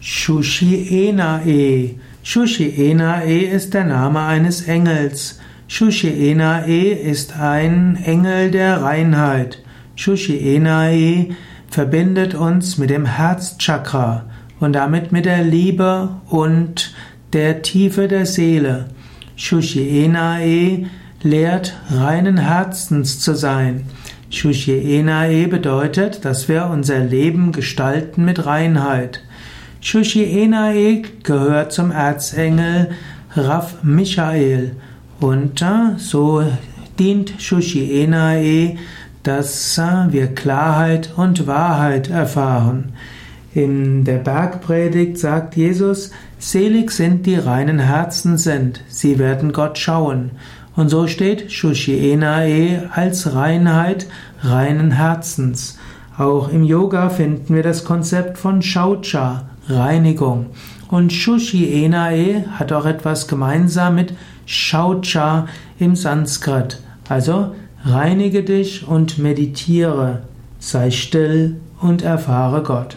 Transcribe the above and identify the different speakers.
Speaker 1: Shushienae. Shushienae ist der Name eines Engels. Shushienae ist ein Engel der Reinheit. Shushienae verbindet uns mit dem Herzchakra und damit mit der Liebe und der Tiefe der Seele. Shushienae lehrt reinen Herzens zu sein. Shushienae bedeutet, dass wir unser Leben gestalten mit Reinheit. Shushienae gehört zum Erzengel Rav Michael und äh, so dient Shushienae, dass äh, wir Klarheit und Wahrheit erfahren. In der Bergpredigt sagt Jesus, selig sind die reinen Herzen sind, sie werden Gott schauen. Und so steht Shushienae als Reinheit reinen Herzens. Auch im Yoga finden wir das Konzept von Shaucha, Reinigung. Und Shushienae hat auch etwas gemeinsam mit Shaucha im Sanskrit. Also reinige dich und meditiere, sei still und erfahre Gott.